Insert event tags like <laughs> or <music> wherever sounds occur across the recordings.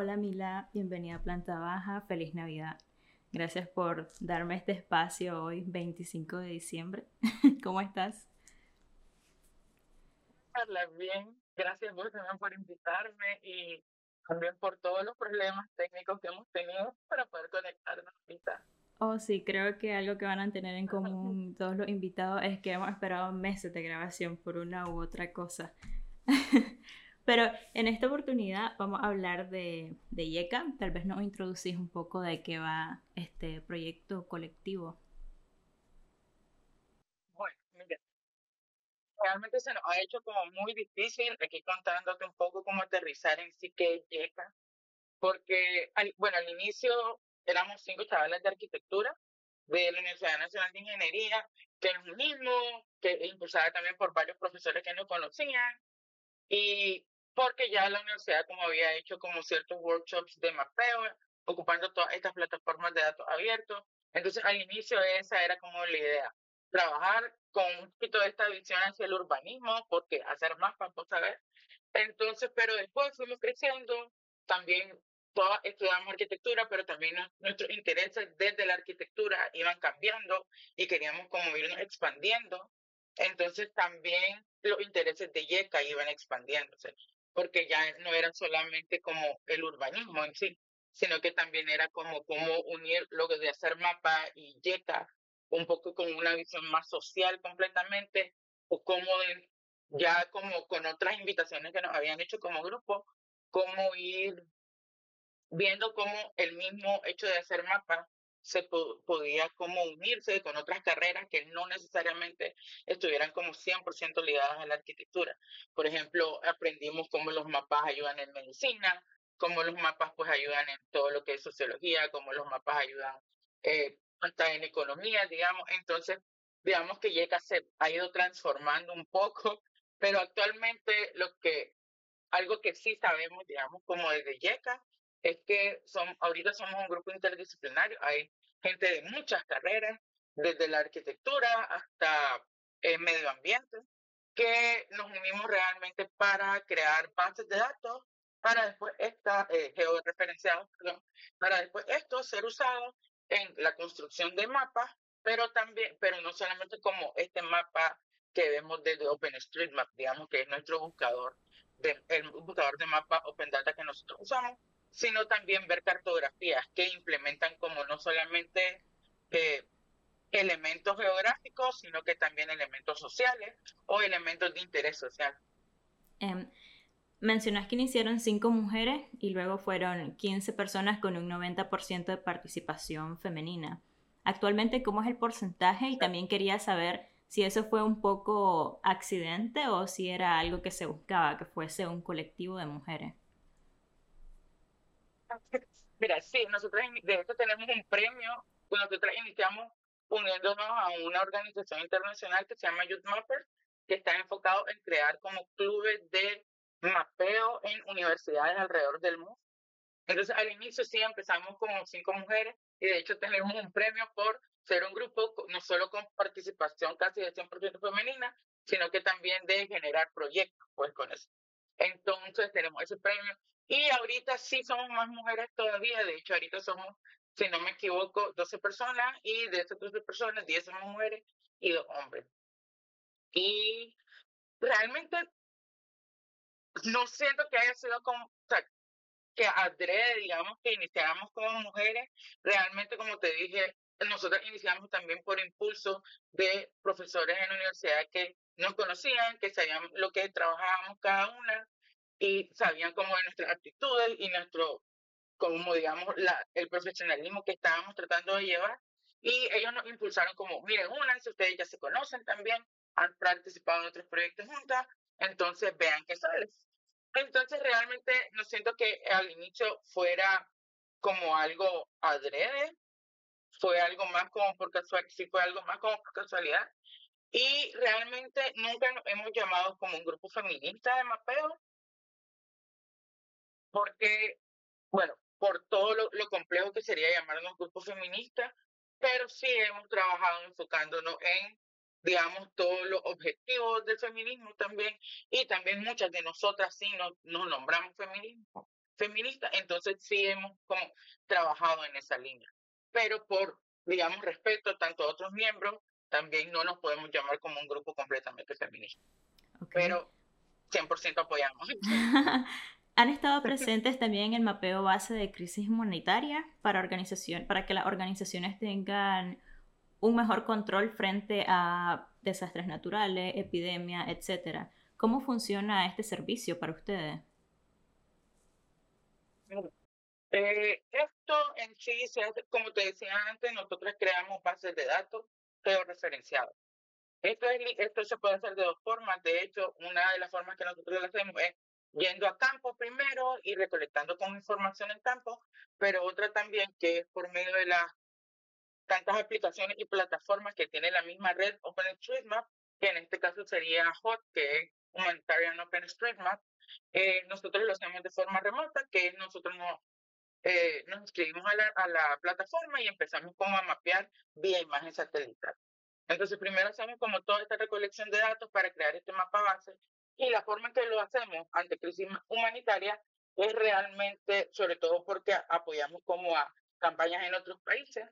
Hola Mila, bienvenida a Planta Baja, feliz Navidad. Gracias por darme este espacio hoy, 25 de diciembre. <laughs> ¿Cómo estás? Hola, bien. Gracias vos también por invitarme y también por todos los problemas técnicos que hemos tenido para poder conectarnos ahorita. Oh, sí, creo que algo que van a tener en común todos los invitados es que hemos esperado meses de grabación por una u otra cosa. <laughs> Pero en esta oportunidad vamos a hablar de, de YECA. Tal vez nos introducís un poco de qué va este proyecto colectivo. Bueno, mira, realmente se nos ha hecho como muy difícil aquí contándote un poco cómo aterrizar en sí que es YECA. Porque, bueno, al inicio éramos cinco chavales de arquitectura de la Universidad Nacional de Ingeniería, que nos unimos, que impulsada también por varios profesores que nos conocían, y porque ya la universidad como había hecho como ciertos workshops de mapeo, ocupando todas estas plataformas de datos abiertos, entonces al inicio esa era como la idea, trabajar con un poquito de esta visión hacia el urbanismo, porque hacer más para saber. Entonces, pero después fuimos creciendo, también todos estudiamos arquitectura, pero también nuestros intereses desde la arquitectura iban cambiando y queríamos como irnos expandiendo. Entonces también los intereses de YECA iban expandiéndose, porque ya no era solamente como el urbanismo en sí, sino que también era como cómo unir lo de hacer mapa y YECA un poco con una visión más social completamente, o como ya como con otras invitaciones que nos habían hecho como grupo, cómo ir viendo cómo el mismo hecho de hacer mapas se podía como unirse con otras carreras que no necesariamente estuvieran como 100% ligadas a la arquitectura. Por ejemplo, aprendimos cómo los mapas ayudan en medicina, cómo los mapas pues ayudan en todo lo que es sociología, cómo los mapas ayudan eh, hasta en economía, digamos. Entonces, digamos que YECA se ha ido transformando un poco, pero actualmente lo que, algo que sí sabemos, digamos, como desde YECA, es que son, ahorita somos un grupo interdisciplinario, hay gente de muchas carreras, desde la arquitectura hasta el medio ambiente, que nos unimos realmente para crear bases de datos, para después esta, eh, georreferenciados, perdón, para después esto ser usado en la construcción de mapas, pero también, pero no solamente como este mapa que vemos desde OpenStreetMap, digamos que es nuestro buscador, de, el buscador de mapa Open Data que nosotros usamos, sino también ver cartografías que implementan como no solamente eh, elementos geográficos, sino que también elementos sociales o elementos de interés social. Eh, mencionas que iniciaron cinco mujeres y luego fueron 15 personas con un 90% de participación femenina. Actualmente, ¿cómo es el porcentaje? Y también quería saber si eso fue un poco accidente o si era algo que se buscaba, que fuese un colectivo de mujeres. <laughs> Mira, sí, nosotros de hecho tenemos un premio, pues nosotros iniciamos uniéndonos a una organización internacional que se llama Youth Mapper, que está enfocado en crear como clubes de mapeo en universidades alrededor del mundo. Entonces, al inicio sí empezamos como cinco mujeres y de hecho tenemos un premio por ser un grupo no solo con participación casi de 100% femenina, sino que también de generar proyectos, pues con eso. Entonces tenemos ese premio y ahorita sí somos más mujeres todavía, de hecho ahorita somos, si no me equivoco, 12 personas y de esas 12 personas, 10 somos mujeres y dos hombres. Y realmente no siento que haya sido como, o sea, que adrede, digamos, que iniciáramos como mujeres, realmente como te dije, nosotros iniciamos también por impulso de profesores en la universidad que nos conocían, que sabían lo que trabajábamos cada una y sabían como de nuestras actitudes y nuestro, como digamos, el profesionalismo que estábamos tratando de llevar. Y ellos nos impulsaron como, miren, si ustedes ya se conocen también, han participado en otros proyectos juntas, entonces vean qué sale. Entonces realmente no siento que al inicio fuera como algo adrede, fue algo más como por casualidad, sí fue algo más como por casualidad. Y realmente nunca nos hemos llamado como un grupo feminista de mapeo, porque, bueno, por todo lo, lo complejo que sería llamarnos grupo feminista, pero sí hemos trabajado enfocándonos en, digamos, todos los objetivos del feminismo también, y también muchas de nosotras sí nos, nos nombramos feminismo. feminista, entonces sí hemos como trabajado en esa línea. Pero por, digamos, respeto tanto a otros miembros, también no nos podemos llamar como un grupo completamente feminista. Pero 100% apoyamos. <laughs> ¿Han estado presentes <laughs> también en el mapeo base de crisis monetaria para, organización, para que las organizaciones tengan un mejor control frente a desastres naturales, epidemias, etcétera? ¿Cómo funciona este servicio para ustedes? Eh, esto en sí, como te decía antes, nosotros creamos bases de datos georreferenciadas. Esto, esto se puede hacer de dos formas. De hecho, una de las formas que nosotros lo hacemos es yendo a campo primero y recolectando como información en campo, pero otra también que es por medio de las tantas aplicaciones y plataformas que tiene la misma red OpenStreetMap, que en este caso sería HOT, que es Humanitarian OpenStreetMap. Eh, nosotros lo hacemos de forma remota, que nosotros no, eh, nos inscribimos a la, a la plataforma y empezamos como a mapear vía imagen satelital. Entonces, primero hacemos como toda esta recolección de datos para crear este mapa base y la forma en que lo hacemos ante crisis humanitaria es realmente, sobre todo porque apoyamos como a campañas en otros países,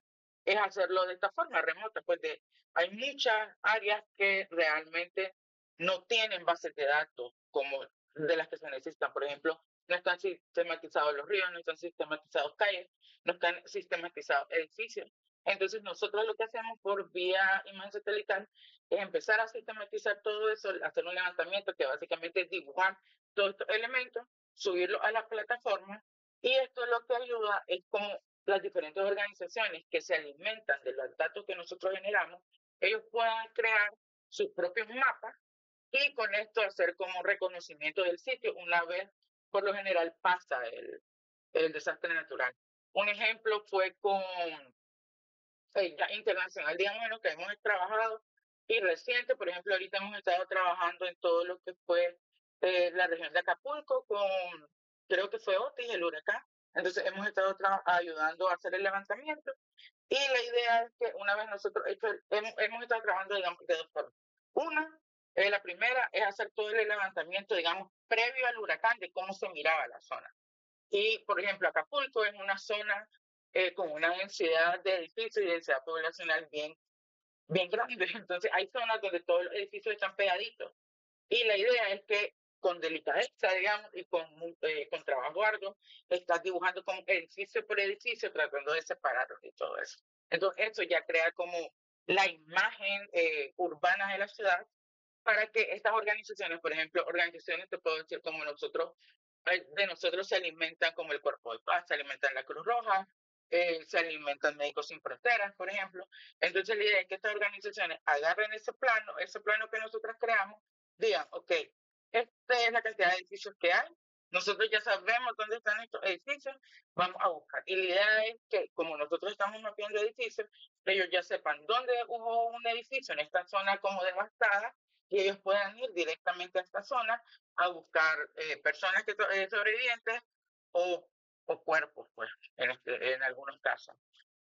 es hacerlo de esta forma remota, pues de, hay muchas áreas que realmente no tienen bases de datos como de las que se necesitan. Por ejemplo, no están sistematizados los ríos, no están sistematizados calles, no están sistematizados edificios. Entonces nosotros lo que hacemos por vía imagen satelital es empezar a sistematizar todo eso, hacer un levantamiento que básicamente es dibujar todos estos elementos, subirlo a la plataforma y esto lo que ayuda es como las diferentes organizaciones que se alimentan de los datos que nosotros generamos, ellos puedan crear sus propios mapas y con esto hacer como reconocimiento del sitio una vez por lo general pasa el, el desastre natural. Un ejemplo fue con ya internacional, digamos, en lo que hemos trabajado y reciente, por ejemplo, ahorita hemos estado trabajando en todo lo que fue eh, la región de Acapulco con, creo que fue Otis, el huracán. Entonces hemos estado ayudando a hacer el levantamiento y la idea es que una vez nosotros hemos, hemos, estado trabajando, digamos, de dos formas. Una, eh, la primera es hacer todo el levantamiento, digamos, previo al huracán de cómo se miraba la zona. Y, por ejemplo, Acapulco es una zona eh, con una densidad de edificios y densidad poblacional bien, bien grande. <laughs> Entonces, hay zonas donde todos los edificios están pegaditos. Y la idea es que con delicadeza, digamos, y con, eh, con trabajo arduo, estás dibujando como edificio por edificio, tratando de separarlos y todo eso. Entonces, eso ya crea como la imagen eh, urbana de la ciudad para que estas organizaciones, por ejemplo, organizaciones, te puedo decir, como nosotros, de nosotros se alimentan como el Cuerpo de Paz, se alimentan la Cruz Roja, eh, se alimentan médicos sin fronteras, por ejemplo. Entonces la idea es que estas organizaciones agarren ese plano, ese plano que nosotros creamos, digan, ok, esta es la cantidad de edificios que hay, nosotros ya sabemos dónde están estos edificios, vamos a buscar. Y la idea es que como nosotros estamos mapeando edificios, ellos ya sepan dónde hubo un edificio en esta zona como devastada y ellos puedan ir directamente a esta zona a buscar eh, personas que eh, sobrevivientes o o cuerpos, pues, en, este, en algunos casos.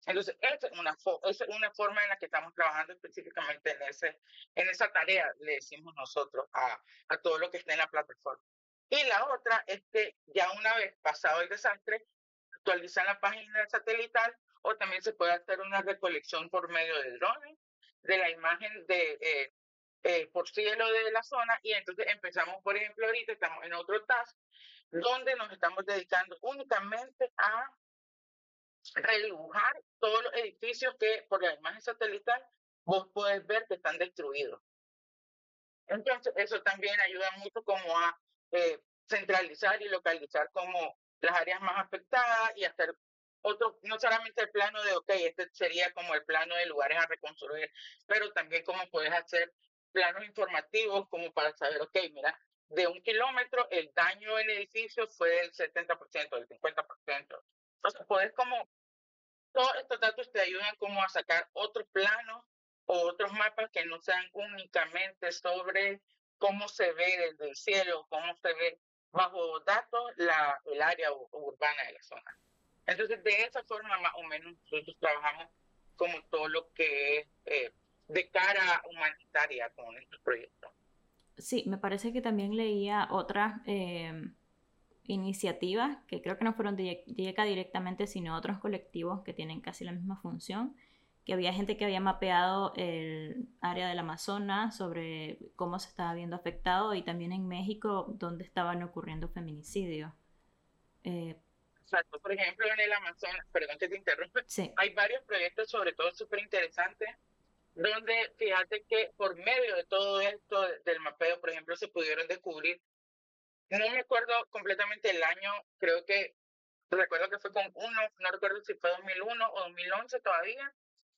Entonces, esa es, una es una forma en la que estamos trabajando específicamente en, ese, en esa tarea, le decimos nosotros a, a todo lo que está en la plataforma. Y la otra es que ya una vez pasado el desastre, actualizar la página satelital o también se puede hacer una recolección por medio de drones de la imagen de eh, eh, por cielo de la zona y entonces empezamos, por ejemplo, ahorita estamos en otro task donde nos estamos dedicando únicamente a redibujar todos los edificios que por la imagen satelital vos puedes ver que están destruidos. Entonces, eso también ayuda mucho como a eh, centralizar y localizar como las áreas más afectadas y hacer otro, no solamente el plano de, ok, este sería como el plano de lugares a reconstruir, pero también como puedes hacer planos informativos como para saber, ok, mira, de un kilómetro, el daño en edificio fue del 70%, del 50%. Entonces, puedes como, todos estos datos te ayudan como a sacar otros planos o otros mapas que no sean únicamente sobre cómo se ve desde el cielo, cómo se ve bajo datos la, el área urbana de la zona. Entonces, de esa forma más o menos nosotros trabajamos como todo lo que es eh, de cara humanitaria con estos proyectos. Sí, me parece que también leía otra, eh, iniciativas que creo que no fueron de IECA directamente, sino otros colectivos que tienen casi la misma función, que había gente que había mapeado el área del Amazonas sobre cómo se estaba viendo afectado y también en México donde estaban ocurriendo feminicidios. Eh, Exacto, por ejemplo en el Amazonas, perdón que te interrumpa, hay varios proyectos sobre todo súper interesantes donde fíjate que por medio de todo esto del mapeo, por ejemplo, se pudieron descubrir no me acuerdo completamente el año, creo que recuerdo que fue con uno, no recuerdo si fue 2001 o 2011 todavía,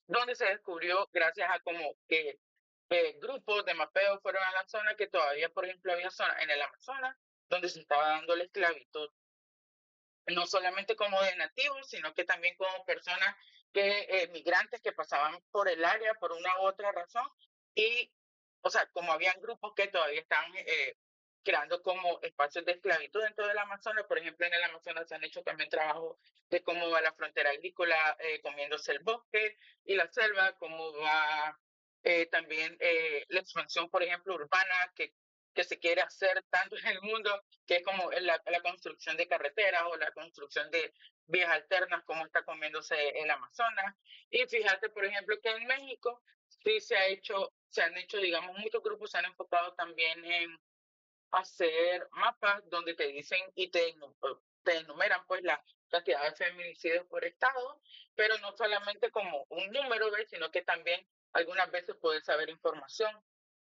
donde se descubrió gracias a como que eh, grupos de mapeo fueron a la zona que todavía, por ejemplo, había zona en el Amazonas donde se estaba dando la esclavitud, no solamente como de nativos, sino que también como personas que eh, migrantes que pasaban por el área por una u otra razón y, o sea, como habían grupos que todavía estaban eh, creando como espacios de esclavitud dentro del Amazonas. Por ejemplo, en el Amazonas se han hecho también trabajo de cómo va la frontera agrícola eh, comiéndose el bosque y la selva, cómo va eh, también eh, la expansión, por ejemplo, urbana que, que se quiere hacer tanto en el mundo, que es como la, la construcción de carreteras o la construcción de vías alternas, como está comiéndose el Amazonas. Y fíjate, por ejemplo, que en México sí se ha hecho, se han hecho, digamos, muchos grupos se han enfocado también en hacer mapas donde te dicen y te, te enumeran pues la cantidad de feminicidios por estado, pero no solamente como un número, sino que también algunas veces puedes saber información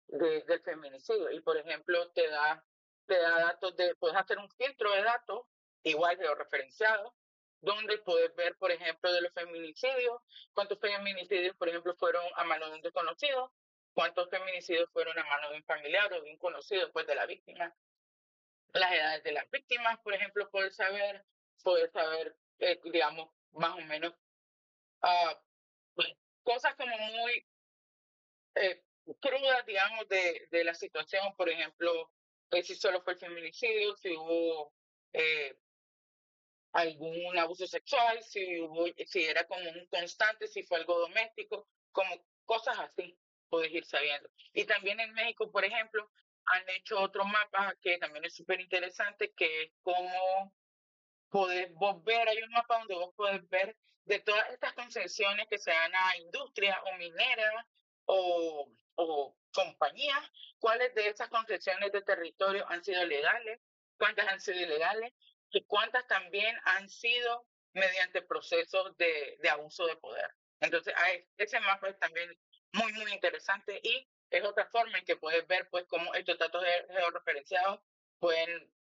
de, del feminicidio y por ejemplo te da te da datos de puedes hacer un filtro de datos igual georreferenciado donde puedes ver por ejemplo de los feminicidios cuántos feminicidios por ejemplo fueron a mano de un desconocido cuántos feminicidios fueron a mano de un familiar o de un conocido pues, de la víctima, las edades de las víctimas, por ejemplo, poder saber, poder saber, eh, digamos, más o menos, uh, cosas como muy eh, crudas, digamos, de, de la situación, por ejemplo, eh, si solo fue el feminicidio, si hubo eh, algún abuso sexual, si hubo, si era como un constante, si fue algo doméstico, como cosas así puedes ir sabiendo. Y también en México, por ejemplo, han hecho otro mapa que también es súper interesante, que es como poder vos ver, hay un mapa donde vos podés ver de todas estas concesiones que se dan a industria o minera o, o compañías, cuáles de esas concesiones de territorio han sido legales, cuántas han sido ilegales y cuántas también han sido mediante procesos de, de abuso de poder. Entonces, ese mapa es también muy, muy interesante y es otra forma en que puedes ver pues cómo estos datos georreferenciados pueden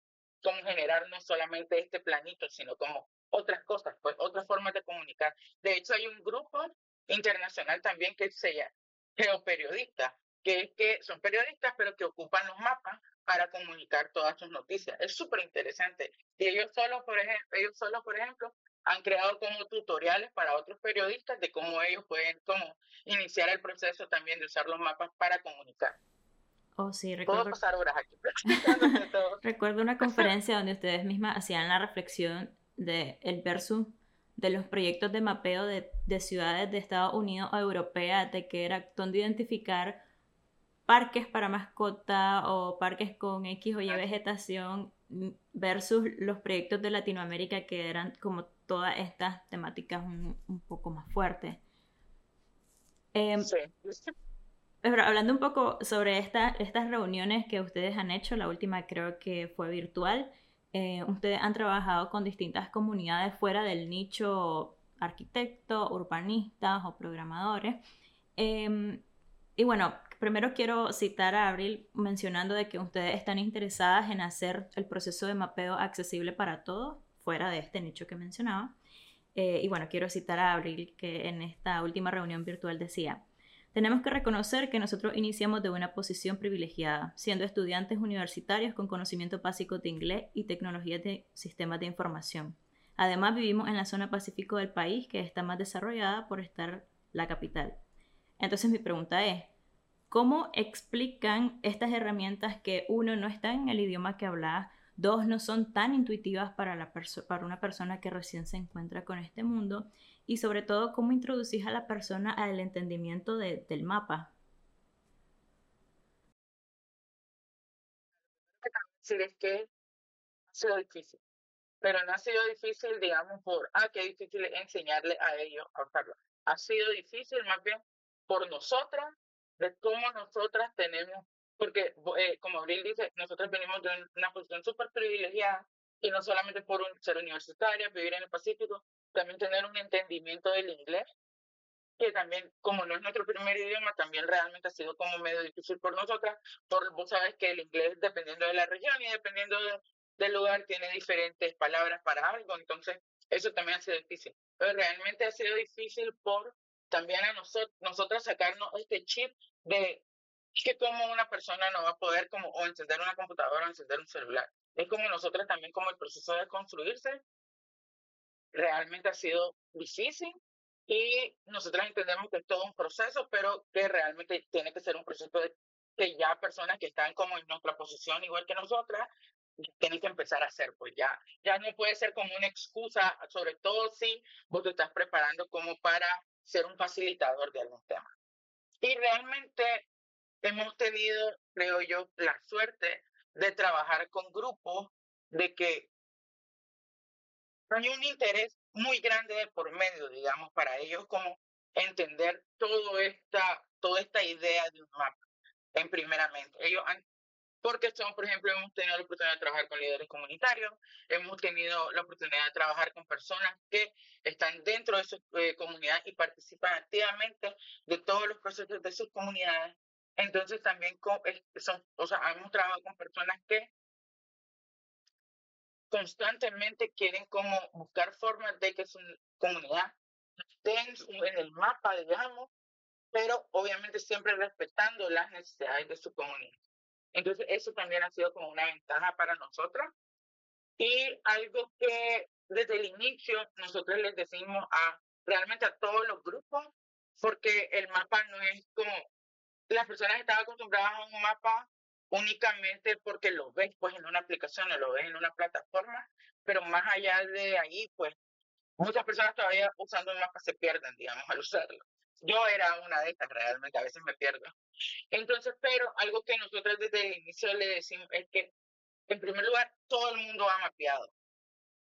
cómo generar no solamente este planito, sino como otras cosas, pues otras formas de comunicar. De hecho, hay un grupo internacional también que se llama Geoperiodistas, que es que son periodistas, pero que ocupan los mapas para comunicar todas sus noticias. Es súper interesante. Y ellos solo, por ejemplo, ellos solo, por ejemplo, han creado como tutoriales para otros periodistas de cómo ellos pueden como iniciar el proceso también de usar los mapas para comunicar. Oh, sí, recuerdo. Puedo pasar horas aquí. <laughs> recuerdo una conferencia donde ustedes mismas hacían la reflexión de el versus de los proyectos de mapeo de, de ciudades de Estados Unidos o europeas, de que era donde identificar parques para mascota o parques con X o Y vegetación versus los proyectos de Latinoamérica que eran como todas estas temáticas un, poco más fuertes. Em, pero hablando un poco sobre esta, estas reuniones que ustedes han hecho, la última creo que fue virtual, eh, ustedes han trabajado con distintas comunidades fuera del nicho arquitectos, urbanistas o programadores. Em, y bueno, primero quiero citar a Abril mencionando de que ustedes están interesadas en hacer el proceso de mapeo accesible para todos fuera de este nicho que mencionaba. Eh, y bueno, quiero citar a Abril que en esta última reunión virtual decía, tenemos que reconocer que nosotros iniciamos de una posición privilegiada, siendo estudiantes universitarios con conocimiento básico de inglés y tecnologías de sistemas de información. Además, vivimos en la zona pacífico del país que está más desarrollada por estar la capital. Entonces mi pregunta es, ¿cómo explican estas herramientas que uno no está en el idioma que habla Dos, no son tan intuitivas para, la para una persona que recién se encuentra con este mundo. Y sobre todo, cómo introducís a la persona al entendimiento del mapa. decir es que sido difícil. Pero no ha sido difícil, digamos, por, ah, qué difícil enseñarle a ellos a usarlo. Ha sido difícil más bien por nosotras, de cómo nosotras tenemos, porque eh, como Abril dice, nosotros venimos de una posición súper privilegiada y no solamente por ser universitaria, vivir en el Pacífico, también tener un entendimiento del inglés, que también, como no es nuestro primer idioma, también realmente ha sido como medio difícil por nosotras, por vos sabes que el inglés, dependiendo de la región y dependiendo del lugar, tiene diferentes palabras para algo, entonces eso también ha sido difícil. Pero realmente ha sido difícil por también a nosotros, nosotros sacarnos este chip de que como una persona no va a poder como o encender una computadora o encender un celular. Es como nosotros también como el proceso de construirse realmente ha sido difícil y nosotros entendemos que es todo un proceso, pero que realmente tiene que ser un proceso de que ya personas que están como en nuestra posición igual que nosotras tienen que empezar a hacer, pues ya, ya no puede ser como una excusa, sobre todo si vos te estás preparando como para ser un facilitador de algún tema. Y realmente hemos tenido, creo yo, la suerte de trabajar con grupos de que hay un interés muy grande por medio, digamos, para ellos como entender todo esta, toda esta idea de un mapa, en primeramente. Ellos porque son, por ejemplo, hemos tenido la oportunidad de trabajar con líderes comunitarios, hemos tenido la oportunidad de trabajar con personas que están dentro de su eh, comunidad y participan activamente de todos los procesos de sus comunidades. Entonces también con, son, o sea, hemos trabajado con personas que constantemente quieren como buscar formas de que su comunidad esté en, el mapa, digamos, pero obviamente siempre respetando las necesidades de su comunidad. Entonces, eso también ha sido como una ventaja para nosotros. Y algo que desde el inicio nosotros les decimos a realmente a todos los grupos, porque el mapa no es como, las personas estaban acostumbradas a un mapa únicamente porque lo ves pues en una aplicación o lo ves en una plataforma, pero más allá de ahí, pues muchas personas todavía usando el mapa se pierden, digamos, al usarlo. Yo era una de estas, realmente, a veces me pierdo. Entonces, pero algo que nosotros desde el inicio le decimos es que, en primer lugar, todo el mundo ha mapeado.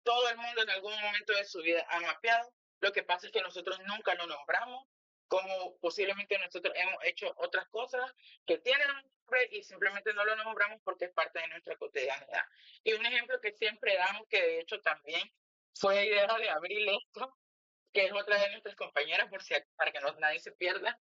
Todo el mundo en algún momento de su vida ha mapeado. Lo que pasa es que nosotros nunca lo nombramos, como posiblemente nosotros hemos hecho otras cosas que tienen un nombre y simplemente no lo nombramos porque es parte de nuestra cotidianidad. Y un ejemplo que siempre damos, que de hecho también fue idea de Abril esto, que es otra de nuestras compañeras, por si, para que no, nadie se pierda,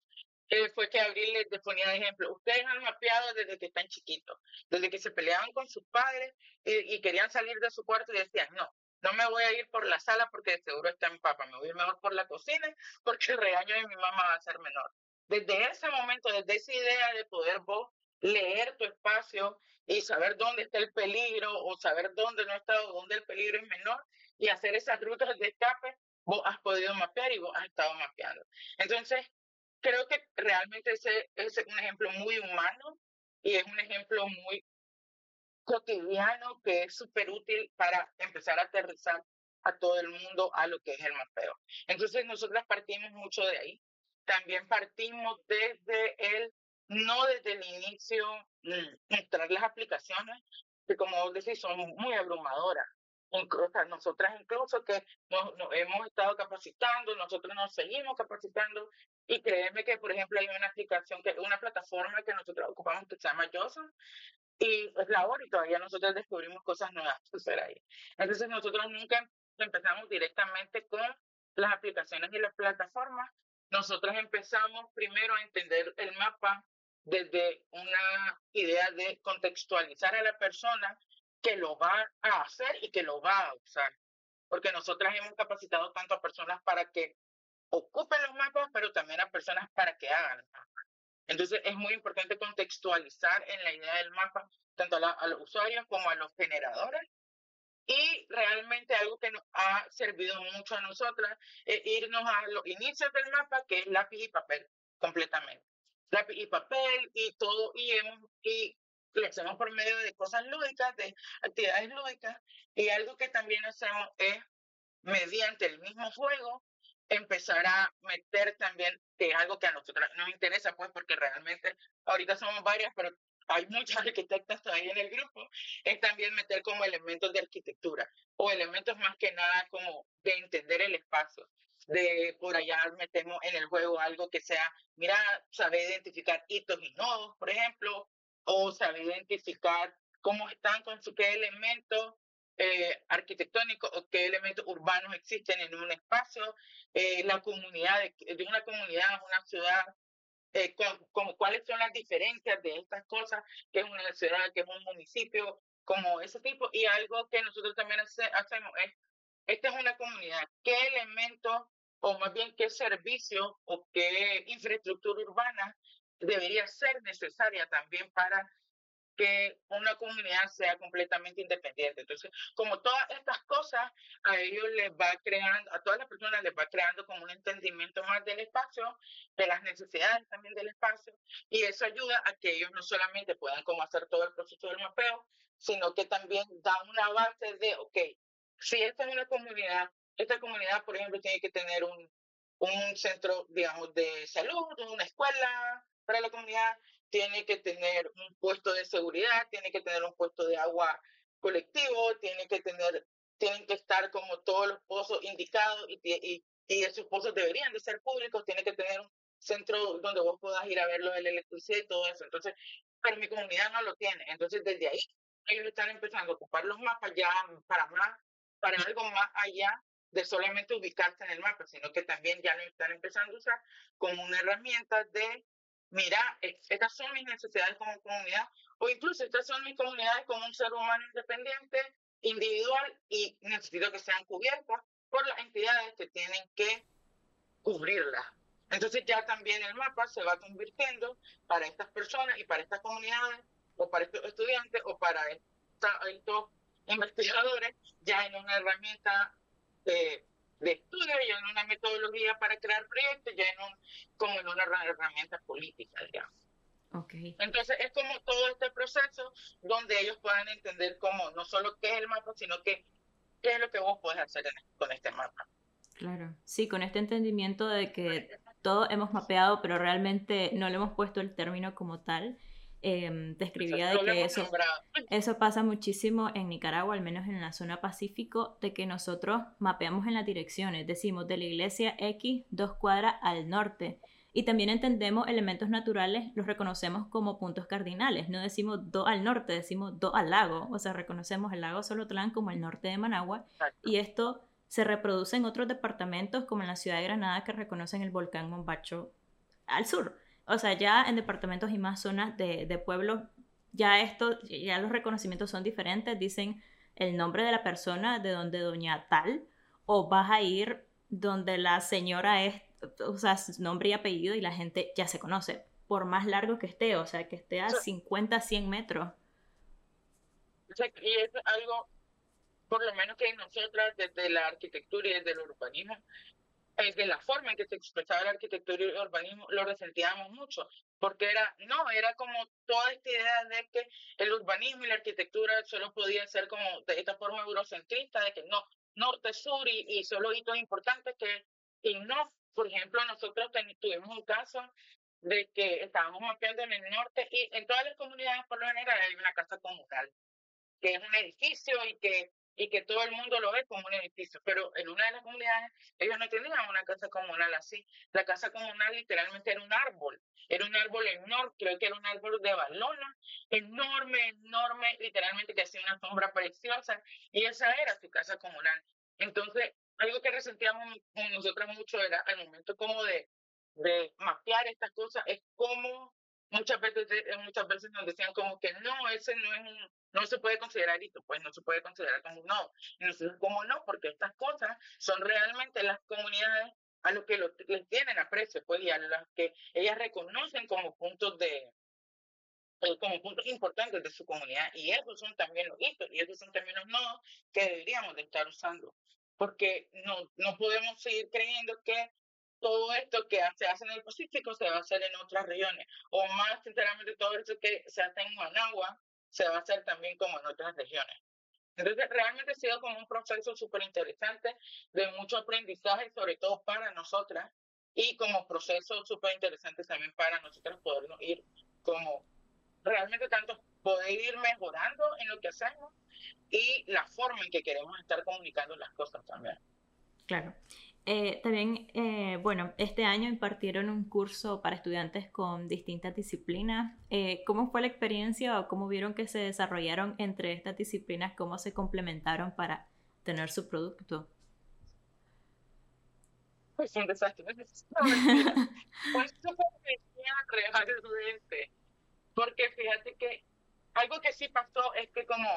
eh, fue que Abril les ponía de ejemplo, ustedes han mapeado desde que están chiquitos, desde que se peleaban con sus padres y, y querían salir de su cuarto y decían, no, no me voy a ir por la sala porque seguro está en papa, me voy a ir mejor por la cocina porque el regaño de mi mamá va a ser menor. Desde ese momento, desde esa idea de poder vos leer tu espacio y saber dónde está el peligro o saber dónde no está o dónde el peligro es menor y hacer esas rutas de escape, vos has podido mapear y vos has estado mapeando. Entonces, creo que realmente ese es un ejemplo muy humano y es un ejemplo muy cotidiano que es súper útil para empezar a aterrizar a todo el mundo a lo que es el mapeo. Entonces, nosotras partimos mucho de ahí. También partimos desde el, no desde el inicio, mm, mostrar las aplicaciones, que como vos decís, son muy abrumadoras. Incluso, nosotras incluso que nos, hemos estado capacitando, nosotros nos seguimos capacitando y créeme que, por ejemplo, hay una aplicación, que una plataforma que nosotros ocupamos que se llama Johnson, y es labor y todavía nosotros descubrimos cosas nuevas hacer ahí. Entonces nosotros nunca empezamos directamente con las aplicaciones y las plataformas. Nosotros empezamos primero a entender el mapa desde una idea de contextualizar a la persona que lo va a hacer y que lo va a usar. Porque nosotras hemos capacitado tanto a personas para que ocupen los mapas, pero también a personas para que hagan los mapas. Entonces es muy importante contextualizar en la idea del mapa tanto a, los usuarios como a los generadores. Y realmente algo que nos ha servido mucho a nosotras es irnos a los inicios del mapa, que es lápiz y papel, completamente. Lápiz y papel y todo, y, hemos, y lo hacemos por medio de cosas lúdicas, de actividades lúdicas. Y algo que también hacemos es, mediante el mismo juego, empezar a meter también, que es algo que a nosotros nos interesa, pues porque realmente ahorita somos varias, pero hay muchos <laughs> arquitectos todavía en el grupo, es también meter como elementos de arquitectura o elementos más que nada como de entender el espacio. De por allá metemos en el juego algo que sea, mira, saber identificar hitos y nodos, por ejemplo, o saber identificar cómo están con su qué elementos eh, arquitectónicos o qué elementos urbanos existen en un espacio, eh, la comunidad de, de, una comunidad, una ciudad, eh, como cuáles son las diferencias de estas cosas, que es una ciudad, que es un municipio, como ese tipo. Y algo que nosotros también hacemos es, esta es una comunidad, ¿qué elementos o más bien qué servicio o qué infraestructura urbana debería ser necesaria también para que una comunidad sea completamente independiente. Entonces, como todas estas cosas, a ellos les va creando, a todas las personas les va creando como un entendimiento más del espacio, de las necesidades también del espacio, y eso ayuda a que ellos no solamente puedan como hacer todo el proceso del mapeo, sino que también da una base de, ok, si esta es una comunidad, esta comunidad, por ejemplo, tiene que tener un, un centro, digamos, de salud, una escuela para la comunidad, tiene que tener un puesto de seguridad, tiene que tener un puesto de agua colectivo, tiene que tener, tienen que estar como todos los pozos indicados y, y, y esos pozos deberían de ser públicos, tiene que tener un centro donde vos puedas ir a ver lo de la electricidad y todo eso. Entonces, pero mi comunidad no lo tiene. Entonces, desde ahí, ellos están empezando a ocupar los mapas ya para más, para algo más allá de solamente ubicarse en el mapa, sino que también ya lo están empezando a usar como una herramienta de mira, estas son mis necesidades como comunidad, o incluso estas son mis comunidades como un ser humano independiente, individual, y necesito que sean cubiertas por las entidades que tienen que cubrirlas. Entonces ya también el mapa se va convirtiendo para estas personas y para estas comunidades, o para estos estudiantes, o para estos investigadores, ya en una herramienta de de estudio, ya en una metodología para crear proyectos, ya en un, como en una herramienta política, digamos. Okay. Entonces es como todo este proceso donde ellos puedan entender cómo, no solo qué es el mapa, sino que qué es lo que vos podés hacer con este mapa. Claro, sí, con este entendimiento de que todo hemos mapeado, pero realmente no le hemos puesto el término como tal eh, describía de que eso, eso pasa muchísimo en Nicaragua, al menos en la zona Pacífico, de que nosotros mapeamos en las direcciones, decimos de la iglesia X dos cuadras al norte. Y también entendemos elementos naturales, los reconocemos como puntos cardinales. No decimos dos al norte, decimos dos al lago. O sea, reconocemos el lago Solotlán como el norte de Managua. Y esto se reproduce en otros departamentos, como en la ciudad de Granada, que reconocen el volcán Mombacho al sur. O sea, ya en departamentos y más zonas de, de pueblos, ya esto, ya los reconocimientos son diferentes, dicen el nombre de la persona de donde doña tal, o vas a ir donde la señora es, o sea, nombre y apellido y la gente ya se conoce, por más largo que esté, o sea, que esté a 50, 100 metros. Y es algo, por lo menos que nosotras desde la arquitectura y desde el urbanismo, de la forma en que se expresaba la arquitectura y el urbanismo, lo resentíamos mucho, porque era, no, era como toda esta idea de que el urbanismo y la arquitectura solo podía ser como de esta forma eurocentrista, de que no, norte-sur y, y solo hitos importantes que, y no, por ejemplo, nosotros tuvimos un caso de que estábamos mapeando en el norte y en todas las comunidades por lo general hay una casa comunal, que es un edificio y que y que todo el mundo lo ve como un edificio, pero en una de las comunidades ellos no tenían una casa comunal así. La casa comunal literalmente era un árbol, era un árbol enorme, creo que era un árbol de balona, enorme, enorme, literalmente que hacía una sombra preciosa, y esa era su casa comunal. Entonces, algo que resentíamos nosotros mucho era al momento como de, de mapear estas cosas, es como muchas veces, muchas veces nos decían como que no, ese no es un, no se puede considerar hito, pues no se puede considerar como un no. Y nosotros, ¿cómo no? Porque estas cosas son realmente las comunidades a los que les tienen aprecio, pues, y a las que ellas reconocen como puntos de, eh, como puntos importantes de su comunidad. Y esos son también los hitos, y esos son también los nodos que deberíamos de estar usando. Porque no, no podemos seguir creyendo que todo esto que se hace en el Pacífico se va a hacer en otras regiones. O más, sinceramente, todo esto que se hace en Managua se va a hacer también como en otras regiones. Entonces, realmente ha sido como un proceso súper interesante de mucho aprendizaje, sobre todo para nosotras, y como proceso súper interesante también para nosotras podernos ir como realmente tanto poder ir mejorando en lo que hacemos y la forma en que queremos estar comunicando las cosas también. Claro. Eh, también, eh, bueno, este año impartieron un curso para estudiantes con distintas disciplinas. Eh, ¿Cómo fue la experiencia o cómo vieron que se desarrollaron entre estas disciplinas? ¿Cómo se complementaron para tener su producto? Pues un desastre. <laughs> pues realmente. Porque fíjate que algo que sí pasó es que como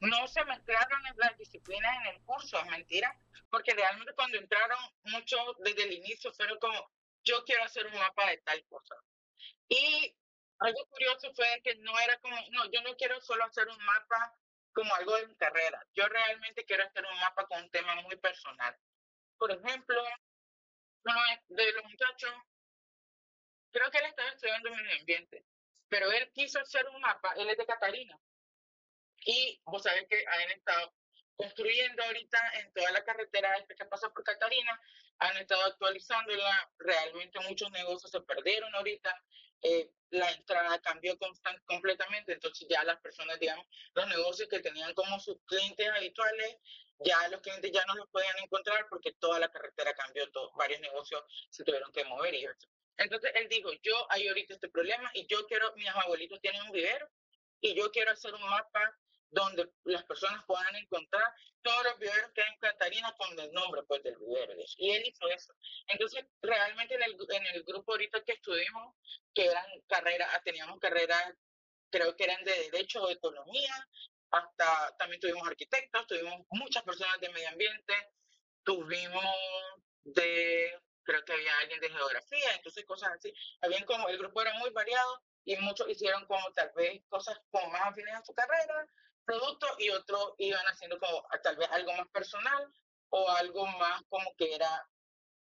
no se mezclaron las disciplinas en el curso, es mentira, porque realmente cuando entraron muchos desde el inicio fueron como, yo quiero hacer un mapa de tal cosa. Y algo curioso fue que no era como, no, yo no quiero solo hacer un mapa como algo de mi carrera, yo realmente quiero hacer un mapa con un tema muy personal. Por ejemplo, uno de los muchachos, creo que él estaba estudiando el ambiente, pero él quiso hacer un mapa, él es de Catarina, y vos sabés que han estado construyendo ahorita en toda la carretera que pasa por Catarina, han estado actualizándola, realmente muchos negocios se perdieron ahorita, eh, la entrada cambió constant, completamente, entonces ya las personas, digamos, los negocios que tenían como sus clientes habituales, ya los clientes ya no los podían encontrar porque toda la carretera cambió, todo, varios negocios se tuvieron que mover y eso. Entonces él dijo, yo hay ahorita este problema y yo quiero, mis abuelitos tienen un vivero y yo quiero hacer un mapa donde las personas puedan encontrar todos los viveros que hay en Catarina con el nombre pues del vivero. Y él hizo eso. Entonces, realmente en el, en el grupo ahorita que estuvimos, que eran carreras, teníamos carreras, creo que eran de Derecho o de Economía, hasta también tuvimos arquitectos, tuvimos muchas personas de medio ambiente, tuvimos de, creo que había alguien de geografía, entonces cosas así. Habían como, el grupo era muy variado y muchos hicieron como tal vez cosas como más afines a su carrera, productos y otros iban haciendo como tal vez algo más personal o algo más como que era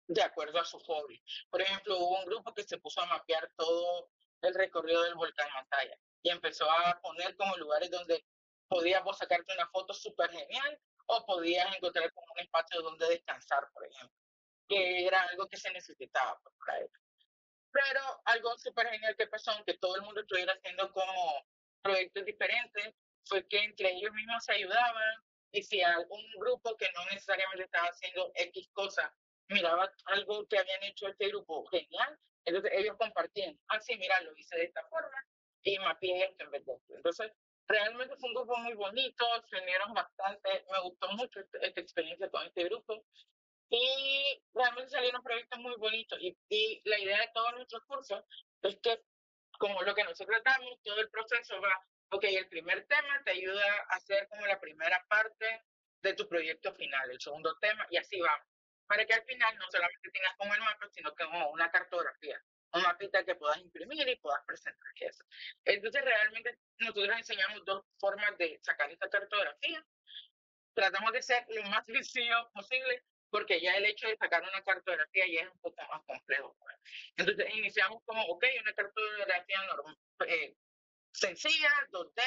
de acuerdo a su hobby. Por ejemplo, hubo un grupo que se puso a mapear todo el recorrido del volcán Mataya y empezó a poner como lugares donde podías vos sacarte una foto súper genial o podías encontrar como un espacio donde descansar, por ejemplo, que era algo que se necesitaba pues, para ellos. Pero algo súper genial que pasó, aunque todo el mundo estuviera haciendo como proyectos diferentes, fue que entre ellos mismos se ayudaban y si algún grupo que no necesariamente estaba haciendo X cosa miraba algo que habían hecho este grupo genial, entonces ellos compartían, ah, sí, mira, lo hice de esta forma y mapeé esto en vez de esto. Entonces, realmente fue un grupo muy bonito, se unieron bastante, me gustó mucho esta, experiencia con este grupo y realmente salieron proyectos muy bonitos y, y la idea de todos nuestros cursos es que como lo que nosotros damos, todo el proceso va Ok, el primer tema te ayuda a hacer como la primera parte de tu proyecto final, el segundo tema, y así va. Para que al final no solamente tengas como el mapa, sino que como una cartografía, un mapita que puedas imprimir y puedas presentar eso. Entonces, realmente nosotros enseñamos dos formas de sacar esta cartografía. Tratamos de ser lo más <laughs> sencillo posible, porque ya el hecho de sacar una cartografía ya es un poco más complejo. Pues. Entonces, iniciamos como, ok, una cartografía normal, eh, sencilla, 2D,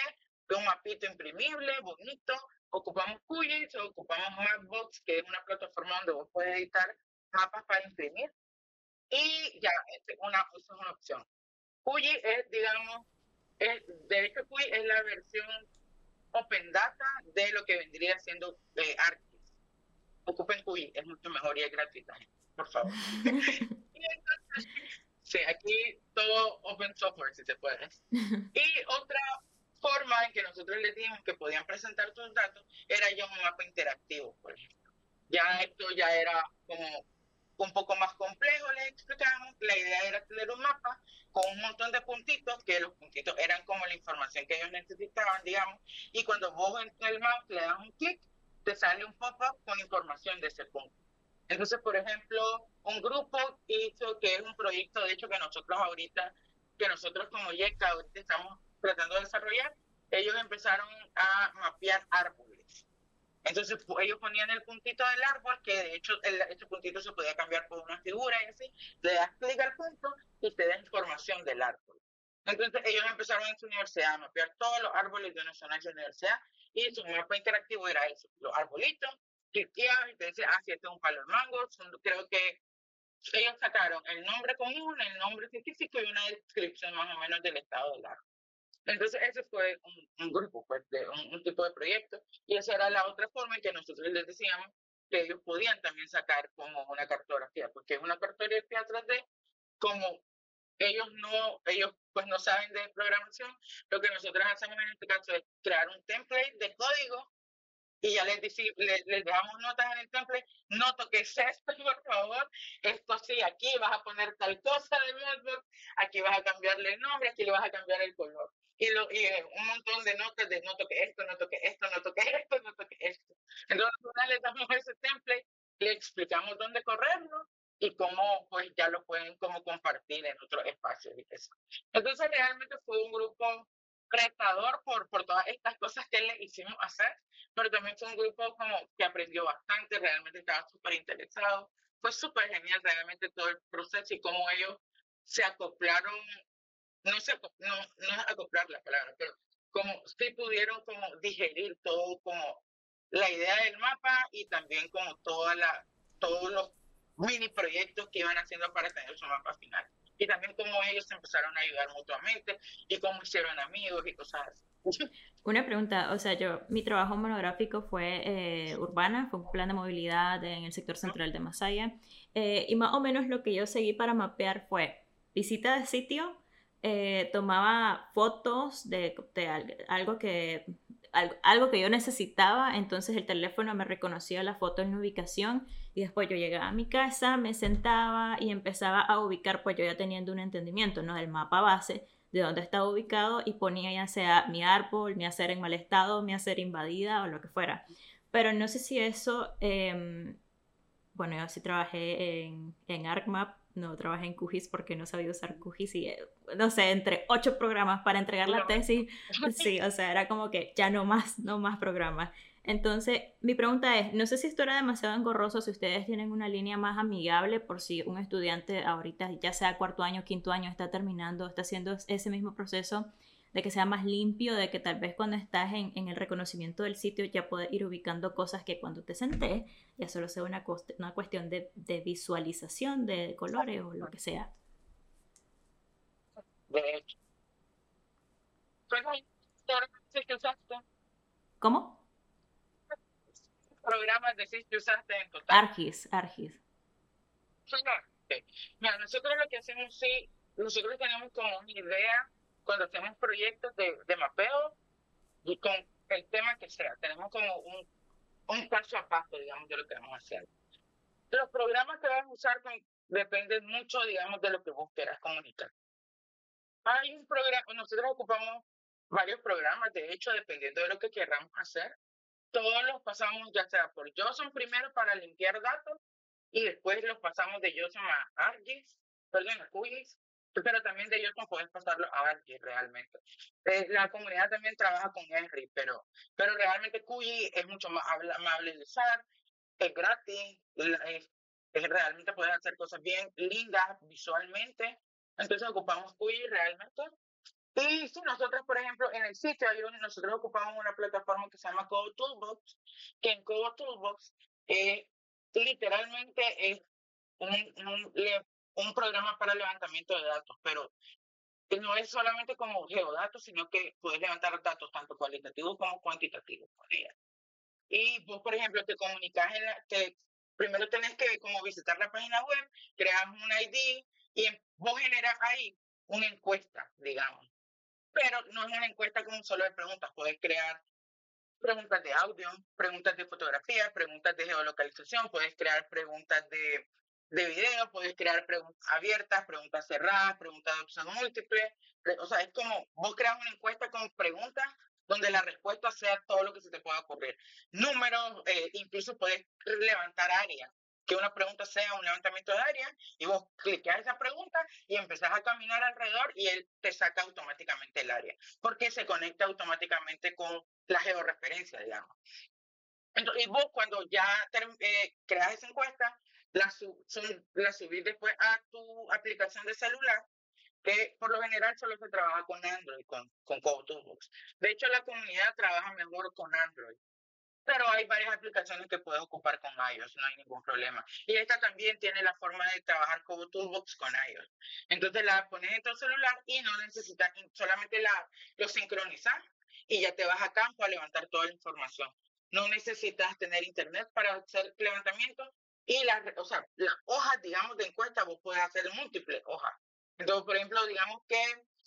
de un mapito imprimible, bonito. Ocupamos QGIS o ocupamos Mapbox, que es una plataforma donde vos puedes editar mapas para imprimir. Y ya, este, una, esa es una opción. QGIS es, digamos, es, de hecho QGIS es la versión open data de lo que vendría siendo eh, ArcGIS. Ocupen QGIS, es mucho mejor y es gratuita, por favor. <laughs> y entonces, Sí, aquí todo open software, si se puede. <laughs> Y otra forma en que nosotros les dijimos que podían presentar sus datos era ya un mapa interactivo, por ejemplo. Ya esto ya era como un poco más complejo, les explicamos. La idea era tener un mapa con un montón de puntitos, que los puntitos eran como la información que ellos necesitaban, digamos. Y cuando vos en el mouse le das un clic, te sale un pop-up con información de ese punto. Entonces, por ejemplo, un grupo hizo que es un proyecto, de hecho, que nosotros ahorita, que nosotros como YECA ahorita estamos tratando de desarrollar, ellos empezaron a mapear árboles. Entonces, ellos ponían el puntito del árbol, que de hecho el, este puntito se podía cambiar por una figura y así, le das clic al punto y te da información del árbol. Entonces, ellos empezaron en su universidad a mapear todos los árboles de una zona de su universidad y su mapa interactivo era eso, los arbolitos cliqueas y te dice, ah, sí, este es un palo de mango. creo que ellos sacaron el nombre común, el nombre científico y una descripción más o menos del estado del árbol. Entonces, ese fue un, grupo, pues, de un, tipo de proyecto. Y esa era la otra forma en que nosotros les decíamos que ellos podían también sacar como una cartografía, porque es una cartografía 3D, como ellos no, ellos pues no saben de programación, lo que nosotros hacemos en este caso es crear un template de código y ya les, les, les, dejamos notas en el template, no toques esto, <laughs> por favor, esto sí, aquí vas a poner tal cosa de Modbox, aquí vas a cambiarle el nombre, aquí le vas a cambiar el color. Y, lo, y un montón de notas de no toque esto, no toque esto, no toque esto, no toque esto. Entonces, una les damos ese template, le explicamos dónde correrlo y cómo pues ya lo pueden como compartir en otros espacios. Entonces realmente fue un grupo retador por, por todas estas cosas que le hicimos hacer, pero también fue un grupo como que aprendió bastante, realmente estaba súper interesado. Fue súper genial realmente todo el proceso y cómo ellos se acoplaron, no, se, no, no es acoplar la palabra, pero como sí pudieron como digerir todo como la idea del mapa y también como toda la, todos los mini proyectos que iban haciendo para tener su mapa final. Y también cómo ellos se empezaron a ayudar mutuamente y cómo hicieron amigos y cosas así. Una pregunta, o sea, yo, mi trabajo monográfico fue eh, urbana, fue un plan de movilidad en el sector central de Masaya, eh, y más o menos lo que yo seguí para mapear fue visita de sitio, eh, tomaba fotos de, de, algo que algo que yo necesitaba, entonces el teléfono me reconocía la foto en la ubicación y después yo llegaba a mi casa, me sentaba y empezaba a ubicar, pues yo ya teniendo un entendimiento, ¿no? Del mapa base, de dónde estaba ubicado y ponía ya sea mi árbol, mi hacer en mal estado, mi hacer invadida o lo que fuera. Pero no sé si eso, em, bueno, yo sí trabajé en, en ArcMap, no trabajé en QGIS porque no sabía usar QGIS y, eh, no sé, entre ocho programas para entregar la tesis, <laughs> sí, o sea, era como que ya no más, no más programas. Entonces, mi pregunta es, no sé si esto era demasiado engorroso, si ustedes tienen una línea más amigable por si un estudiante ahorita, ya sea cuarto año, quinto año, está terminando, está haciendo ese mismo proceso de que sea más limpio, de que tal vez cuando estás en, en el reconocimiento del sitio ya puedes ir ubicando cosas que cuando te sentés ya solo sea una, una cuestión de, de, visualización de colores o lo que sea. De hecho. ¿Cómo? programas decís que usaste en total? Argis, Argis. Mira, nosotros lo que hacemos, sí, nosotros tenemos como una idea cuando hacemos proyectos de, de mapeo y con el tema que sea, tenemos como un, un paso a paso, digamos, de lo que vamos a hacer. Los programas que vamos a usar dependen mucho, digamos, de lo que vos quieras comunicar. Hay un programa, nosotros ocupamos varios programas, de hecho, dependiendo de lo que queramos hacer, todos los pasamos ya sea por JSON primero para limpiar datos y después los pasamos de JSON a ArcGIS, perdón, a QGIS, pero también de ellos no puedes pasarlo a alguien realmente. Eh, la comunidad también trabaja con Henry, pero, pero realmente QI es mucho más amable de usar, es gratis, es, realmente puedes hacer cosas bien lindas visualmente. Entonces ocupamos QI realmente. Y si nosotros, por ejemplo, en el sitio, nosotros ocupamos una plataforma que se llama Code Toolbox, que en Code Toolbox eh, literalmente es un, un, un programa para levantamiento de datos, pero no es solamente como geodatos, sino que puedes levantar datos tanto cualitativos como cuantitativos con ella. Y vos, por ejemplo, te comunicas, en la, te, primero tenés que como visitar la página web, creas un ID y vos generas ahí una encuesta, digamos. Pero no es una encuesta como solo de preguntas, puedes crear preguntas de audio, preguntas de fotografía, preguntas de geolocalización, puedes crear preguntas de de video, puedes crear preguntas abiertas, preguntas cerradas, preguntas de opción múltiple. O sea, es como vos creas una encuesta con preguntas donde la respuesta sea todo lo que se te pueda ocurrir. Números, eh, incluso puedes levantar áreas, que una pregunta sea un levantamiento de área y vos cliqueas esa pregunta y empezás a caminar alrededor y él te saca automáticamente el área, porque se conecta automáticamente con la georreferencia, digamos. Entonces, y vos cuando ya eh, creas esa encuesta, la, la subir después a tu aplicación de celular, que por lo general solo se trabaja con Android, con, con Code De hecho, la comunidad trabaja mejor con Android. pero hay varias aplicaciones que puedes ocupar con iOS, no hay ningún problema. Y esta también tiene la forma de trabajar como Toolbox con iOS. Entonces la pones en tu celular y no necesitas, solamente la, lo sincronizas y ya te vas a campo a levantar toda la información. No necesitas tener internet para hacer levantamiento y las, o sea, las hojas, digamos, de encuesta vos puedes hacer múltiples hojas. Entonces, por ejemplo, digamos que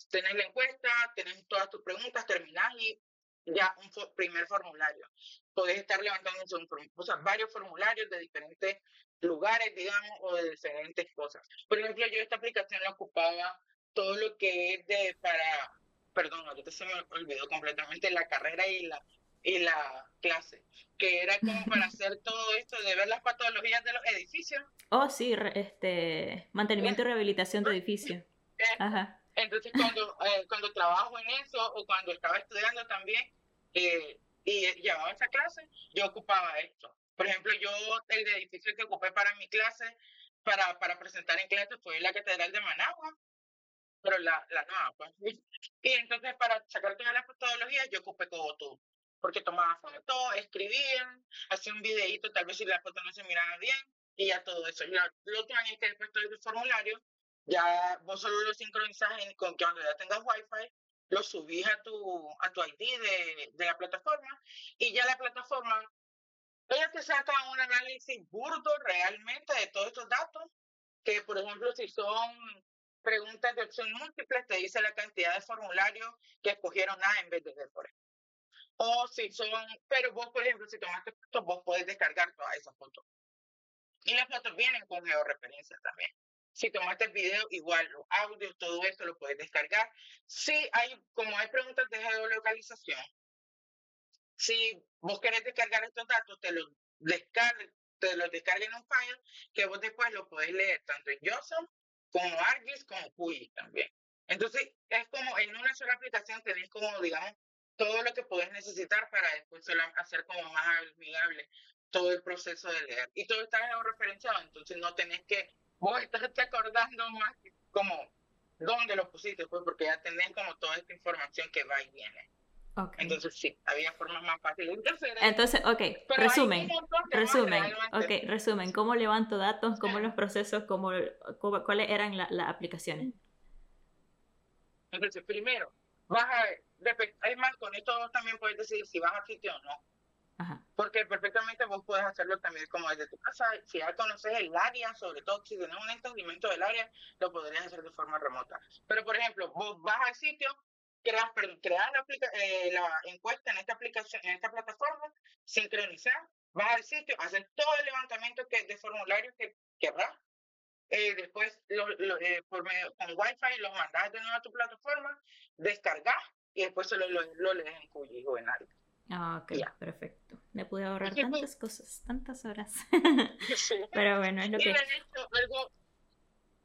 tenés la encuesta, tenés todas tus preguntas, terminás y ya un primer formulario. Podés estar levantando o sea, varios formularios de diferentes lugares, digamos, o de diferentes cosas. Por ejemplo, yo esta aplicación la ocupaba todo lo que es de para, perdón, ahorita se me olvidó completamente la carrera y la y la clase, que era como para <laughs> hacer todo esto de ver las patologías de los edificios. Oh, sí, este mantenimiento y rehabilitación de edificios. Ajá. Entonces, cuando, <laughs> eh, cuando trabajo en eso o cuando estaba estudiando también eh, y llevaba esa clase, yo ocupaba esto. Por ejemplo, yo el edificio que ocupé para mi clase, para, para presentar en clase, fue la Catedral de Managua, pero la, la nueva. Pues. <laughs> Y entonces, para sacar todas las metodologías, yo ocupé Cogotu, porque tomaba fotos, escribían, hacía un videito, tal vez si la foto no se miraba bien, y ya todo eso. Y lo otro año que después todo el formulario, ya vos solo lo sincronizas con que cuando ya tengas wifi, lo subís a tu, a tu ID de, de la plataforma y ya la plataforma, ella te saca un análisis burdo realmente de todos estos datos, que por ejemplo si son preguntas de opción múltiple, te dice la cantidad de formularios que escogieron A en vez de B, por ejemplo. O si son, pero vos, por ejemplo, si tomaste fotos, vos podés descargar todas esas fotos. Y las fotos vienen con georreferencias también. Si tomaste el video, igual los audios, todo eso lo puedes descargar. Si hay, como hay preguntas de geolocalización, si vos querés descargar estos datos, te los descarguen, te los en un file que vos después lo podés leer tanto en JSON como ArcGIS como QI también. Entonces, es como en una sola aplicación tenés como, digamos, todo lo que podés necesitar para después hacer como más amigable todo el proceso de leer. Y todo está referenciado, entonces no tenés que vos estás te acordando más como dónde lo pusiste, pues porque ya tenés como toda esta información que va y viene. Okay. Entonces sí, había formas más fáciles. Entonces, ok, resumen, resumen, ok, resumen, ¿cómo levanto datos? ¿Cómo los procesos? ¿Cómo, ¿Cuáles eran las aplicaciones? Entonces, primero, vas a, además con esto también puedes decidir si vas a sitio o no. Porque perfectamente vos puedes hacerlo también como desde tu casa. Si ya conoces el área, sobre todo si tienes un entendimiento del área, lo podrías hacer de forma remota. Pero, por ejemplo, vos vas al sitio, creas, creas la, eh, la encuesta en esta aplicación, en esta plataforma, sincronizar, vas al sitio, haces todo el levantamiento que, de formularios que querrás. Eh, después, lo, eh, por medio, con Wi-Fi, los mandas de nuevo a tu plataforma, descargas y después lo, lo, lees en QGIS o en algo. Ah, ok, perfecto. Me pude ahorrar tantas cosas, tantas horas. <laughs> <laughs> Pero bueno, es lo que... algo,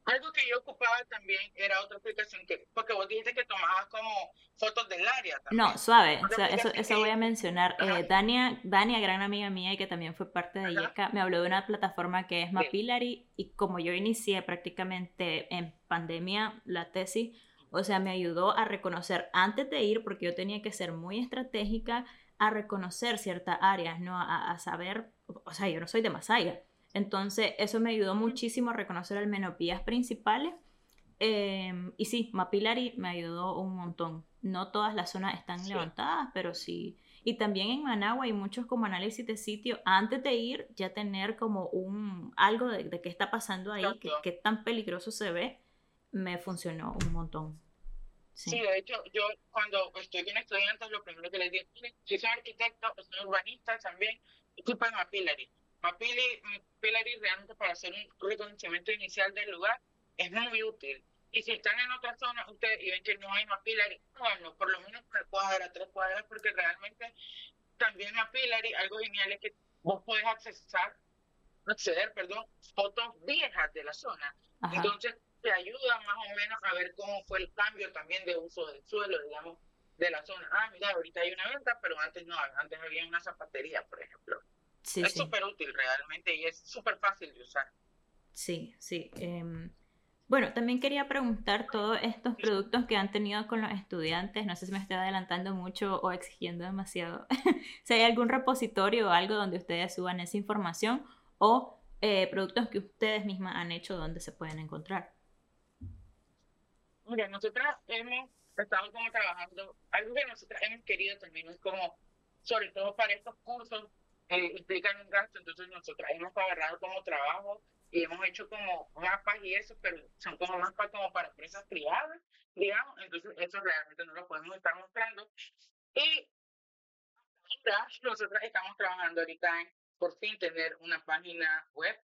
algo que yo ocupaba también era otra aplicación que, porque vos dijiste que tomabas como fotos del área. También. No, suave, o sea, eso, eso voy a mencionar. Eh, Dania, Dania, gran amiga mía y que también fue parte de IECA, me habló de una plataforma que es Mapillary y como yo inicié prácticamente en pandemia la tesis, o sea, me ayudó a reconocer antes de ir, porque yo tenía que ser muy estratégica, a reconocer ciertas áreas, ¿no? A, saber, o sea, yo no soy de Masaya. Entonces, eso me ayudó muchísimo a reconocer al menos vías principales. Em, y sí, Mapillary me ayudó un montón. No todas las zonas están levantadas, pero sí. Y también en Managua hay muchos como análisis de sitio. Antes de ir, ya tener como un algo de, qué está pasando ahí, qué tan peligroso se ve, me funcionó un montón. Sí. de hecho, yo cuando estoy con estudiantes, lo primero que les digo, si son arquitectos son urbanistas también, ocupan Mapillary. Mapillary realmente para hacer un reconocimiento inicial del lugar es muy útil. Y si están en otra zona, ustedes y ven que no hay Mapillary, bueno, por lo menos tres cuadras, tres cuadras, porque realmente también Mapillary, algo genial es que vos podés accesar, acceder, perdón, fotos viejas de la zona. Entonces, te ayuda más o menos a ver cómo fue el cambio también de uso del suelo, digamos, de la zona. Ah, mira, ahorita hay una venta, pero antes no, antes había una zapatería, por ejemplo. Sí, es súper útil realmente y es súper fácil de usar. Sí, sí. Em, Bueno, también quería preguntar todos estos productos que han tenido con los estudiantes, no sé si me estoy adelantando mucho o exigiendo demasiado, <laughs> si hay algún repositorio o algo donde ustedes suban esa información o eh, productos que ustedes mismas han hecho donde se pueden encontrar. Mira, nosotros hemos estado como trabajando, algo que nosotros hemos querido también es como, sobre todo para estos cursos, eh, implican un gasto, entonces nosotros hemos agarrado como trabajo y hemos hecho como mapas y eso, pero son como mapas como para empresas privadas, digamos, entonces eso realmente no lo podemos estar mostrando. Y nosotros estamos trabajando ahorita en por fin tener una página web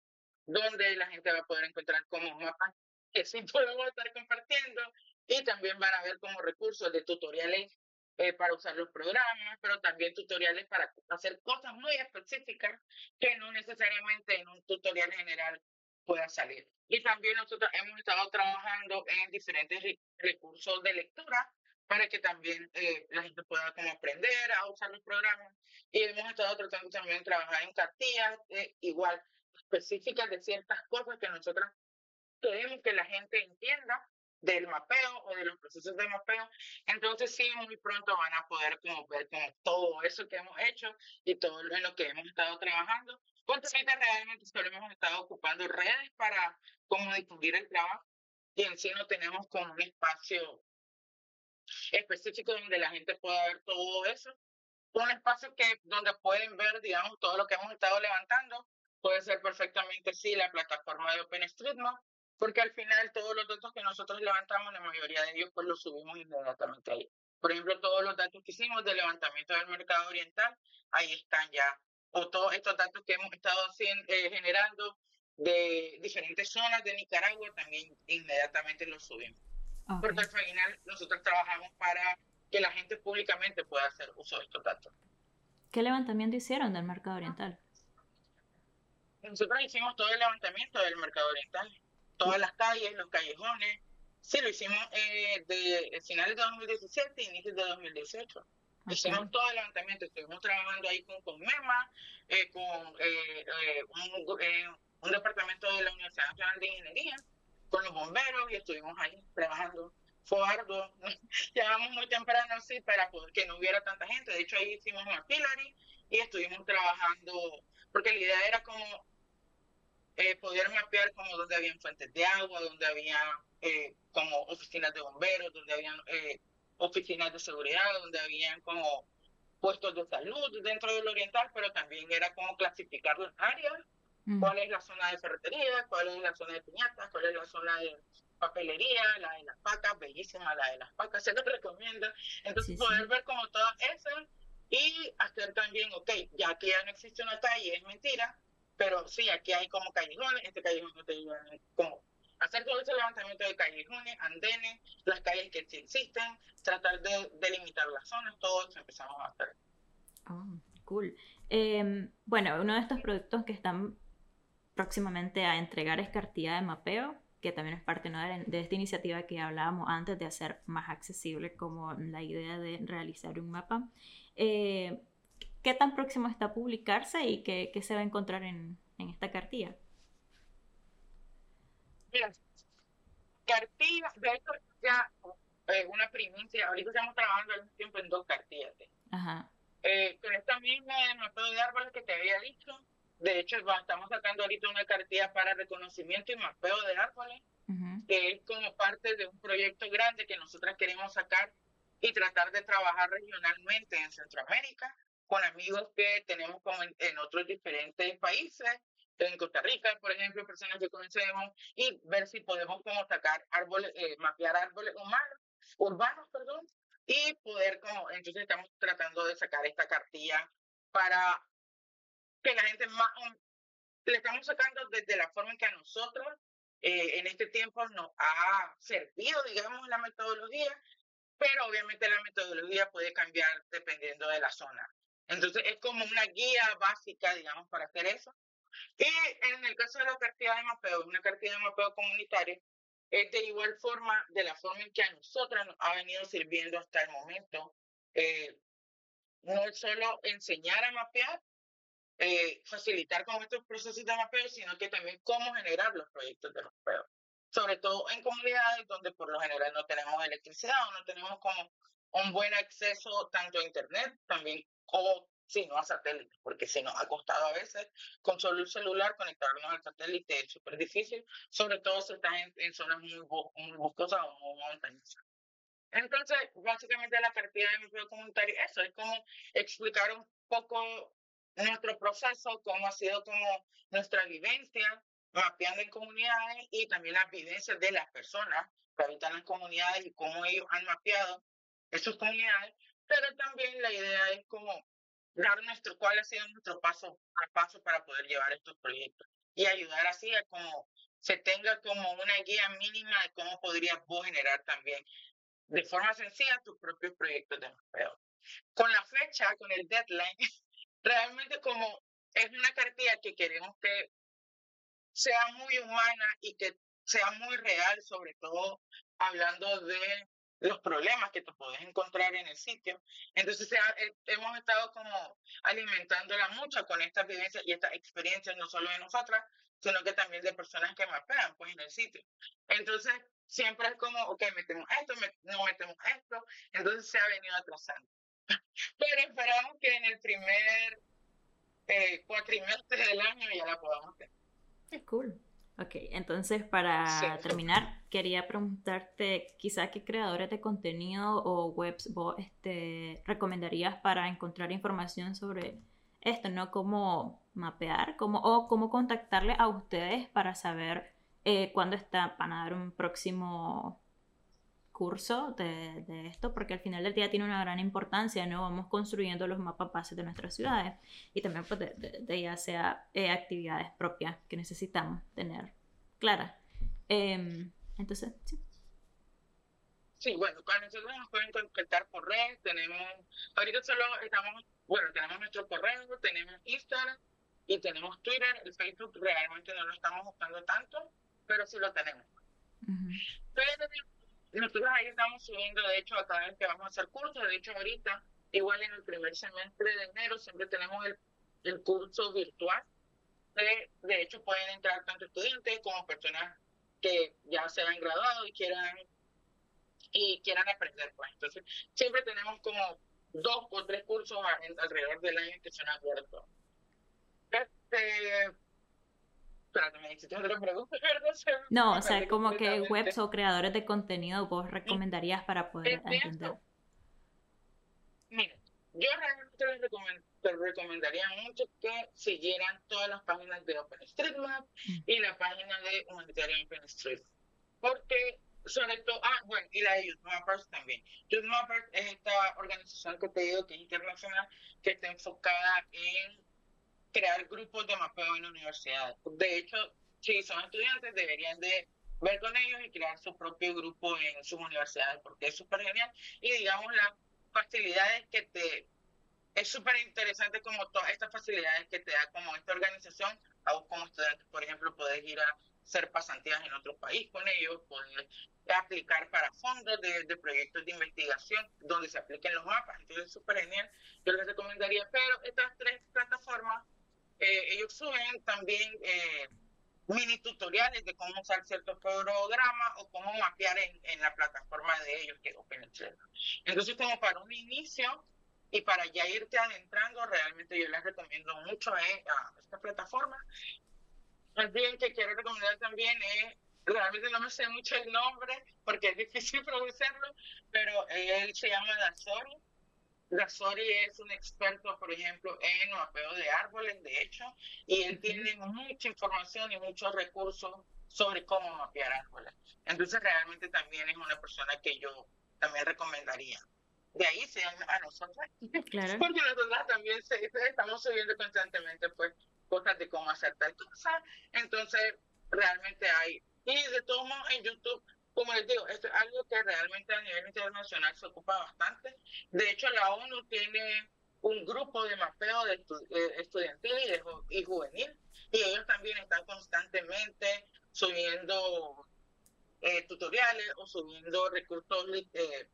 donde la gente va a poder encontrar como mapas que sí <laughs> podemos estar compartiendo y también van a ver como recursos de tutoriales eh, para usar los programas, pero también tutoriales para hacer cosas muy específicas que no necesariamente en un tutorial general pueda salir. Y también nosotros hemos estado trabajando en diferentes recursos de lectura para que también eh, la gente pueda como aprender a usar los programas. Y hemos estado tratando también de trabajar en cartillas eh, igual específicas de ciertas cosas que nosotros queremos que la gente entienda del mapeo o de los procesos de mapeo. Entonces sí, muy pronto van a poder como ver como todo eso que hemos hecho y todo en lo que hemos estado trabajando. Porque realmente solo hemos estado ocupando redes para como difundir el trabajo y en sí no tenemos como un espacio específico donde la gente pueda ver todo eso. Un espacio que donde pueden ver, digamos, todo lo que hemos estado levantando. Puede ser perfectamente, sí, la plataforma de OpenStreetMap, porque al final todos los datos que nosotros levantamos, la mayoría de ellos, pues los subimos inmediatamente ahí. Por ejemplo, todos los datos que hicimos de levantamiento del mercado oriental, ahí están ya. O todos estos datos que hemos estado haciendo, eh, generando de diferentes zonas de Nicaragua, también inmediatamente los subimos. Porque al final nosotros trabajamos para que la gente públicamente pueda hacer uso de estos datos. ¿Qué levantamiento hicieron del mercado oriental? Nosotros hicimos todo el levantamiento del mercado oriental todas las calles, los callejones. Sí, lo hicimos eh, de finales de 2017 e inicios de 2018. Hicimos todo el levantamiento, estuvimos trabajando ahí con, con MEMA, eh, con eh, eh un, eh, un, departamento de la Universidad Nacional de Ingeniería, con los bomberos y estuvimos ahí trabajando. Fue arduo, <laughs> llegamos muy temprano, sí, para poder que no hubiera tanta gente. De hecho, ahí hicimos una pilari y estuvimos trabajando, porque la idea era como eh, poder mapear como donde habían fuentes de agua, donde había eh, como oficinas de bomberos, donde habían eh, oficinas de seguridad, donde habían como puestos de salud dentro del oriental, pero también era como clasificar las áreas, mm. cuál es la zona de ferretería, cuál es la zona de piñatas, cuál es la zona de papelería, la de las pacas, bellísima la de las pacas, <laughs> se lo recomienda. Entonces poder ver como todas esas y hacer también, ok, ya que ya no existe una calle, es mentira, pero sí, aquí hay como callejones, este callejón no te ayuda como hacer todo ese levantamiento de callejones, andenes, las calles que existen, tratar de delimitar las zonas, todo eso empezamos a hacer. Oh, cool. Em, bueno, uno de estos productos que están próximamente a entregar es cartilla de mapeo, que también es parte de, esta iniciativa que hablábamos antes de hacer más accesible como la idea de realizar un mapa. Eh, ¿Qué tan próximo está a publicarse y qué, qué se va a encontrar en, en esta cartilla? Mira, cartilla, de hecho ya eh, una primicia, ahorita estamos trabajando al mismo tiempo en dos cartillas. Ajá. Eh, con esta misma mapeo de árboles que te había dicho, de hecho estamos sacando ahorita una cartilla para reconocimiento y mapeo de árboles, que es como parte de un proyecto grande que nosotras queremos sacar y tratar de trabajar regionalmente en Centroamérica con amigos que tenemos como en, otros diferentes países, en Costa Rica, por ejemplo, personas que conocemos, y ver si podemos como sacar árboles, eh, mapear árboles humanos, urbanos, perdón, y poder como, entonces estamos tratando de sacar esta cartilla para que la gente más, le estamos sacando desde la forma en que a nosotros eh, en este tiempo nos ha servido, digamos, la metodología, pero obviamente la metodología puede cambiar dependiendo de la zona. Entonces es como una guía básica, digamos, para hacer eso. Y en el caso de la cartilla de mapeo, una cartilla de mapeo comunitaria, es de igual forma, de la forma en que a nosotros nos ha venido sirviendo hasta el momento, eh, no solo enseñar a mapear, eh, facilitar con estos procesos de mapeo, sino que también cómo generar los proyectos de mapeo. sobre todo en comunidades donde por lo general no tenemos electricidad o no tenemos como un buen acceso tanto a internet también o si no a satélite, porque si no ha costado a veces con solo el celular conectarnos al satélite es súper difícil, sobre todo si estás en, zonas muy, muy boscosas o muy montañosas. Entonces, básicamente la cartilla de empleo comunitario, eso es como explicar un poco nuestro proceso, cómo ha sido como nuestra vivencia, mapeando en comunidades y también las vivencias de las personas que habitan en comunidades y cómo ellos han mapeado esas comunidades, pero también la idea es como dar nuestro, cuál ha sido nuestro paso a paso para poder llevar estos proyectos y ayudar así a como se tenga como una guía mínima de cómo podrías vos generar también de forma sencilla tus propios proyectos de empleo. Con la fecha, con el deadline, <laughs> realmente como es una cartilla que queremos que sea muy humana y que sea muy real, sobre todo hablando de los problemas que te puedes encontrar en el sitio. Entonces eh, hemos estado como alimentándola mucho con estas vivencias y estas experiencias, no solo de nosotras, sino que también de personas que mapean pues en el sitio. Entonces siempre es como, ok, metemos esto, no metemos esto, entonces se ha venido atrasando. <laughs> Pero esperamos que en el primer eh, cuatrimestre del año ya la podamos tener. Es cool. Ok, entonces para terminar, quería preguntarte quizá qué creadores de contenido o webs vos este, recomendarías para encontrar información sobre esto, ¿no? Cómo mapear, cómo, o cómo contactarle a ustedes para saber eh, cuándo está, van a dar un próximo curso de, de, esto, porque al final del día tiene una gran importancia, ¿no? Vamos construyendo los mapas bases de nuestras ciudades y también pues, de, ya sea eh, actividades propias que necesitamos tener claras. Em, entonces, sí. Sí, bueno, con nosotros nos pueden contactar por red, tenemos, ahorita solo estamos, bueno, tenemos nuestro correo, tenemos Instagram y tenemos Twitter, el Facebook realmente no lo estamos buscando tanto, pero sí lo tenemos. Pero nosotros ahí estamos subiendo, de hecho, a cada vez que vamos a hacer cursos, de hecho ahorita, igual en el primer semestre de enero, siempre tenemos el, el curso virtual. De, de hecho, pueden entrar tanto estudiantes como personas que ya se han graduado y quieran y quieran aprender pues. Entonces siempre tenemos como dos o tres cursos alrededor del año que son abiertos. Este <laughs> no, o sea, como que webs o creadores de contenido vos recomendarías para poder entender. Mira, yo realmente les, recomendaría mucho que siguieran todas las páginas de OpenStreetMap mm. y la página de Humanitarian OpenStreetMap. Porque, sobre todo, ah, bueno, y la de YouthMappers también. YouthMappers es esta organización que te digo que es internacional, que está enfocada en crear grupos de mapeo en universidades. De hecho, si son estudiantes, deberían de ver con ellos y crear su propio grupo en sus universidades, porque es súper genial. Y digamos, las facilidades que te... Es súper interesante como todas estas facilidades que te da como esta organización, a vos como estudiante, por ejemplo, puedes ir a hacer pasantías en otro país con ellos, puedes aplicar para fondos de, de, proyectos de investigación donde se apliquen los mapas. Entonces es súper genial. Yo les recomendaría, pero estas tres plataformas eh, ellos suben también eh, mini tutoriales de cómo usar ciertos programas o cómo mapear en, en la plataforma de ellos, que es. Entonces, como para un inicio y para ya irte adentrando, realmente yo les recomiendo mucho eh, a esta plataforma. El bien que quiero recomendar también es realmente no me sé mucho el nombre porque es difícil <laughs> pronunciarlo, pero él se llama Dazori Gasori es un experto, por ejemplo, en mapeo de árboles, de hecho, y él tiene mucha información y muchos recursos sobre cómo mapear árboles. Entonces, realmente también es una persona que yo también recomendaría. De ahí se a nosotros, claro. <laughs> porque nosotros también estamos subiendo constantemente pues cosas de cómo hacer tal cosa. Entonces, realmente hay. Y de todos modos, en YouTube como les digo, esto es algo que realmente a nivel internacional se ocupa bastante. De hecho, la ONU tiene un grupo de mapeo de eh, estudiantil y, juvenil, y ellos también están constantemente subiendo eh, tutoriales o subiendo recursos eh,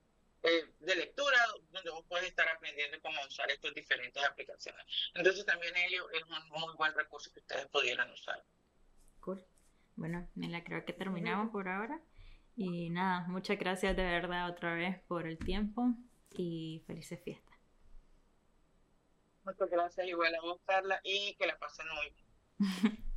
de lectura donde vos puedes estar aprendiendo cómo usar estas diferentes aplicaciones. Entonces también ellos es un muy buen recurso que ustedes pudieran usar. Cool. bueno, la creo que terminamos por ahora. Y nada, muchas gracias de verdad otra vez por el tiempo y felices fiestas. Muchas gracias igual a vos, Carla, y que la pasen muy bien. <laughs>